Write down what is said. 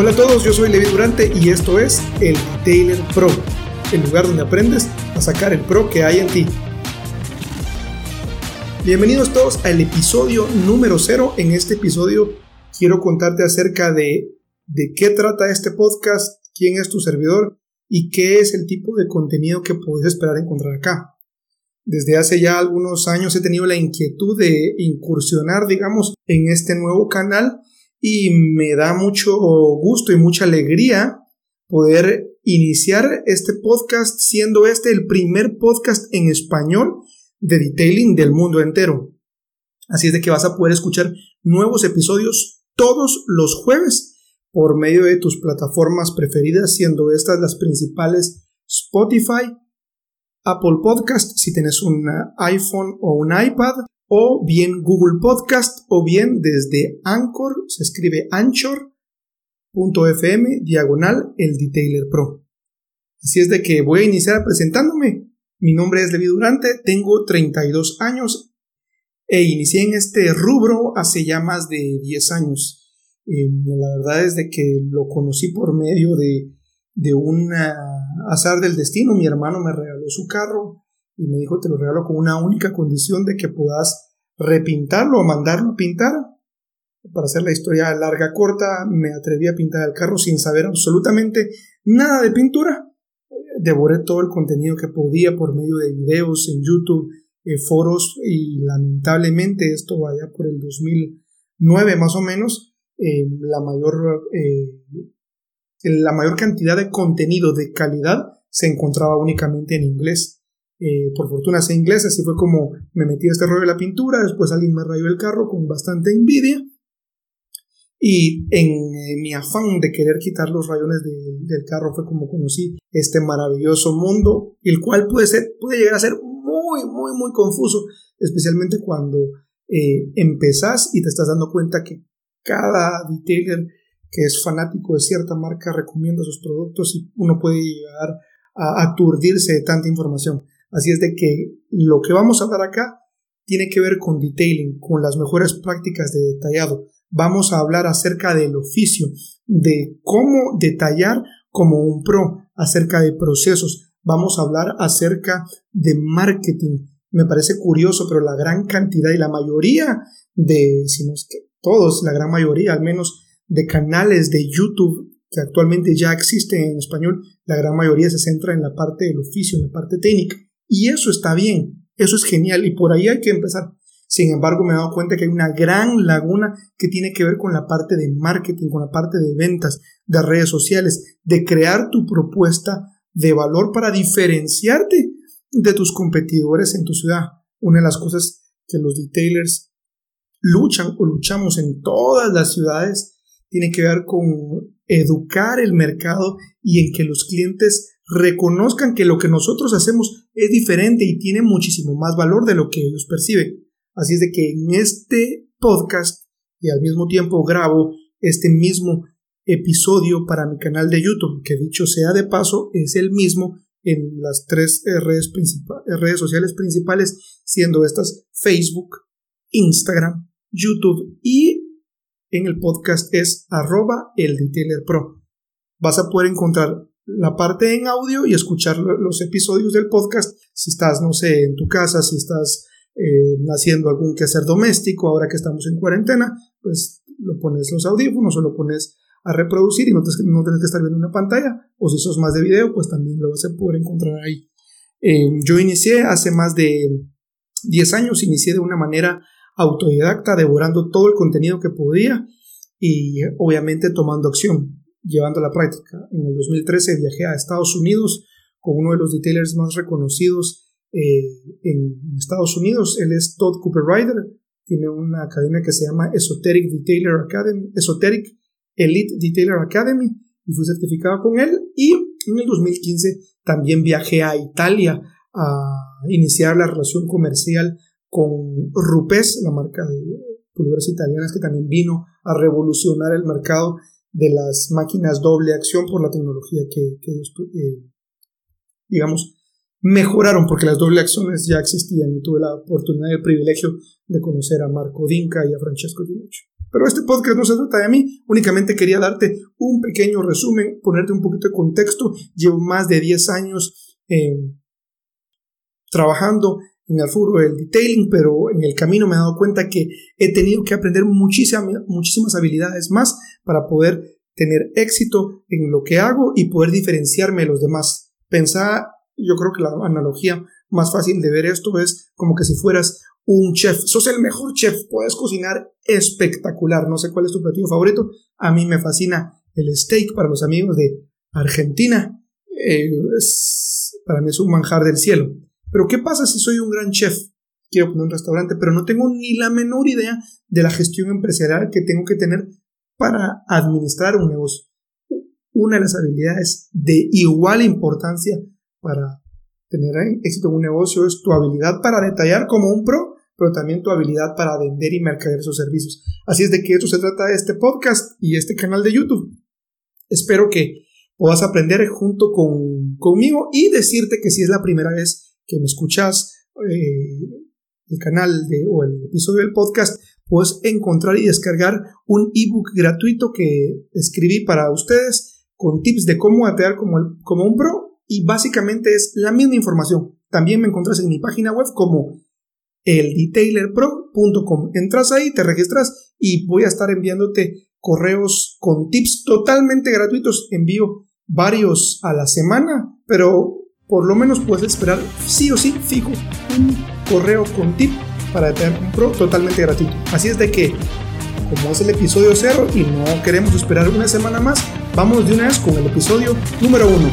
Hola a todos, yo soy Levi Durante y esto es el Detailer Pro, el lugar donde aprendes a sacar el pro que hay en ti. Bienvenidos todos al episodio número 0. En este episodio quiero contarte acerca de de qué trata este podcast, quién es tu servidor y qué es el tipo de contenido que puedes esperar encontrar acá. Desde hace ya algunos años he tenido la inquietud de incursionar, digamos, en este nuevo canal y me da mucho gusto y mucha alegría poder iniciar este podcast siendo este el primer podcast en español de detailing del mundo entero. Así es de que vas a poder escuchar nuevos episodios todos los jueves por medio de tus plataformas preferidas, siendo estas las principales Spotify, Apple Podcast si tienes un iPhone o un iPad, o bien Google Podcast, o bien desde Anchor, se escribe anchor.fm diagonal el Detailer Pro. Así es de que voy a iniciar presentándome. Mi nombre es Levi Durante, tengo 32 años e inicié en este rubro hace ya más de 10 años. Eh, la verdad es de que lo conocí por medio de, de un azar del destino. Mi hermano me regaló su carro y me dijo te lo regalo con una única condición de que puedas repintarlo o mandarlo a pintar. Para hacer la historia larga corta, me atreví a pintar el carro sin saber absolutamente nada de pintura. Devoré todo el contenido que podía por medio de videos en YouTube, eh, foros y lamentablemente esto vaya por el 2009 más o menos eh, la, mayor, eh, la mayor cantidad de contenido de calidad se encontraba únicamente en inglés. Eh, por fortuna sé inglés, así fue como me metí a este rollo de la pintura, después alguien me rayó el carro con bastante envidia. Y en mi afán de querer quitar los rayones del carro fue como conocí este maravilloso mundo, el cual puede, ser, puede llegar a ser muy, muy, muy confuso, especialmente cuando eh, empezás y te estás dando cuenta que cada detailer que es fanático de cierta marca recomienda sus productos y uno puede llegar a aturdirse de tanta información. Así es de que lo que vamos a hablar acá tiene que ver con detailing, con las mejores prácticas de detallado. Vamos a hablar acerca del oficio, de cómo detallar como un pro, acerca de procesos. Vamos a hablar acerca de marketing. Me parece curioso, pero la gran cantidad y la mayoría de, si no es que todos, la gran mayoría al menos, de canales de YouTube que actualmente ya existen en español, la gran mayoría se centra en la parte del oficio, en la parte técnica. Y eso está bien, eso es genial y por ahí hay que empezar. Sin embargo, me he dado cuenta que hay una gran laguna que tiene que ver con la parte de marketing, con la parte de ventas, de redes sociales, de crear tu propuesta de valor para diferenciarte de tus competidores en tu ciudad. Una de las cosas que los detailers luchan o luchamos en todas las ciudades tiene que ver con educar el mercado y en que los clientes reconozcan que lo que nosotros hacemos es diferente y tiene muchísimo más valor de lo que ellos perciben. Así es de que en este podcast y al mismo tiempo grabo este mismo episodio para mi canal de YouTube, que dicho sea de paso es el mismo en las tres redes, redes sociales principales, siendo estas Facebook, Instagram YouTube y en el podcast es arroba el Pro. Vas a poder encontrar la parte en audio y escuchar los episodios del podcast. Si estás, no sé, en tu casa, si estás eh, haciendo algún quehacer doméstico, ahora que estamos en cuarentena, pues lo pones los audífonos o lo pones a reproducir y no, no tienes que estar viendo una pantalla, o si sos más de video, pues también lo vas a poder encontrar ahí. Eh, yo inicié hace más de 10 años, inicié de una manera autodidacta, devorando todo el contenido que podía y obviamente tomando acción, llevando a la práctica. En el 2013 viajé a Estados Unidos con uno de los detailers más reconocidos eh, en Estados Unidos. Él es Todd Cooper Ryder, tiene una academia que se llama Esoteric Detailer Academy, Esoteric Elite Detailer Academy, y fui certificado con él. Y en el 2015 también viajé a Italia a iniciar la relación comercial con Rupes, la marca de pulveras italianas que también vino a revolucionar el mercado de las máquinas doble acción por la tecnología que, eh, digamos, mejoraron porque las doble acciones ya existían y tuve la oportunidad y el privilegio de conocer a Marco Dinka y a Francesco Ginucci. Pero este podcast no se trata de mí, únicamente quería darte un pequeño resumen, ponerte un poquito de contexto. Llevo más de 10 años eh, trabajando en el fútbol del detailing, pero en el camino me he dado cuenta que he tenido que aprender muchísimas, muchísimas habilidades más para poder tener éxito en lo que hago y poder diferenciarme de los demás. Pensar, yo creo que la analogía más fácil de ver esto es como que si fueras un chef, sos el mejor chef, puedes cocinar espectacular, no sé cuál es tu platillo favorito, a mí me fascina el steak para los amigos de Argentina, eh, para mí es un manjar del cielo. Pero ¿qué pasa si soy un gran chef? Quiero poner un restaurante, pero no tengo ni la menor idea de la gestión empresarial que tengo que tener para administrar un negocio. Una de las habilidades de igual importancia para tener éxito en un negocio es tu habilidad para detallar como un pro, pero también tu habilidad para vender y mercadear esos servicios. Así es de que esto se trata de este podcast y este canal de YouTube. Espero que puedas aprender junto con, conmigo y decirte que si es la primera vez que me escuchas eh, el canal de, o el episodio del podcast, puedes encontrar y descargar un ebook gratuito que escribí para ustedes con tips de cómo atear como, como un pro y básicamente es la misma información. También me encuentras en mi página web como eldetailerpro.com. Entras ahí, te registras y voy a estar enviándote correos con tips totalmente gratuitos. Envío varios a la semana, pero por lo menos puedes esperar sí o sí fijo un correo con tip para tener un pro totalmente gratuito. Así es de que, como es el episodio cero y no queremos esperar una semana más, vamos de una vez con el episodio número uno.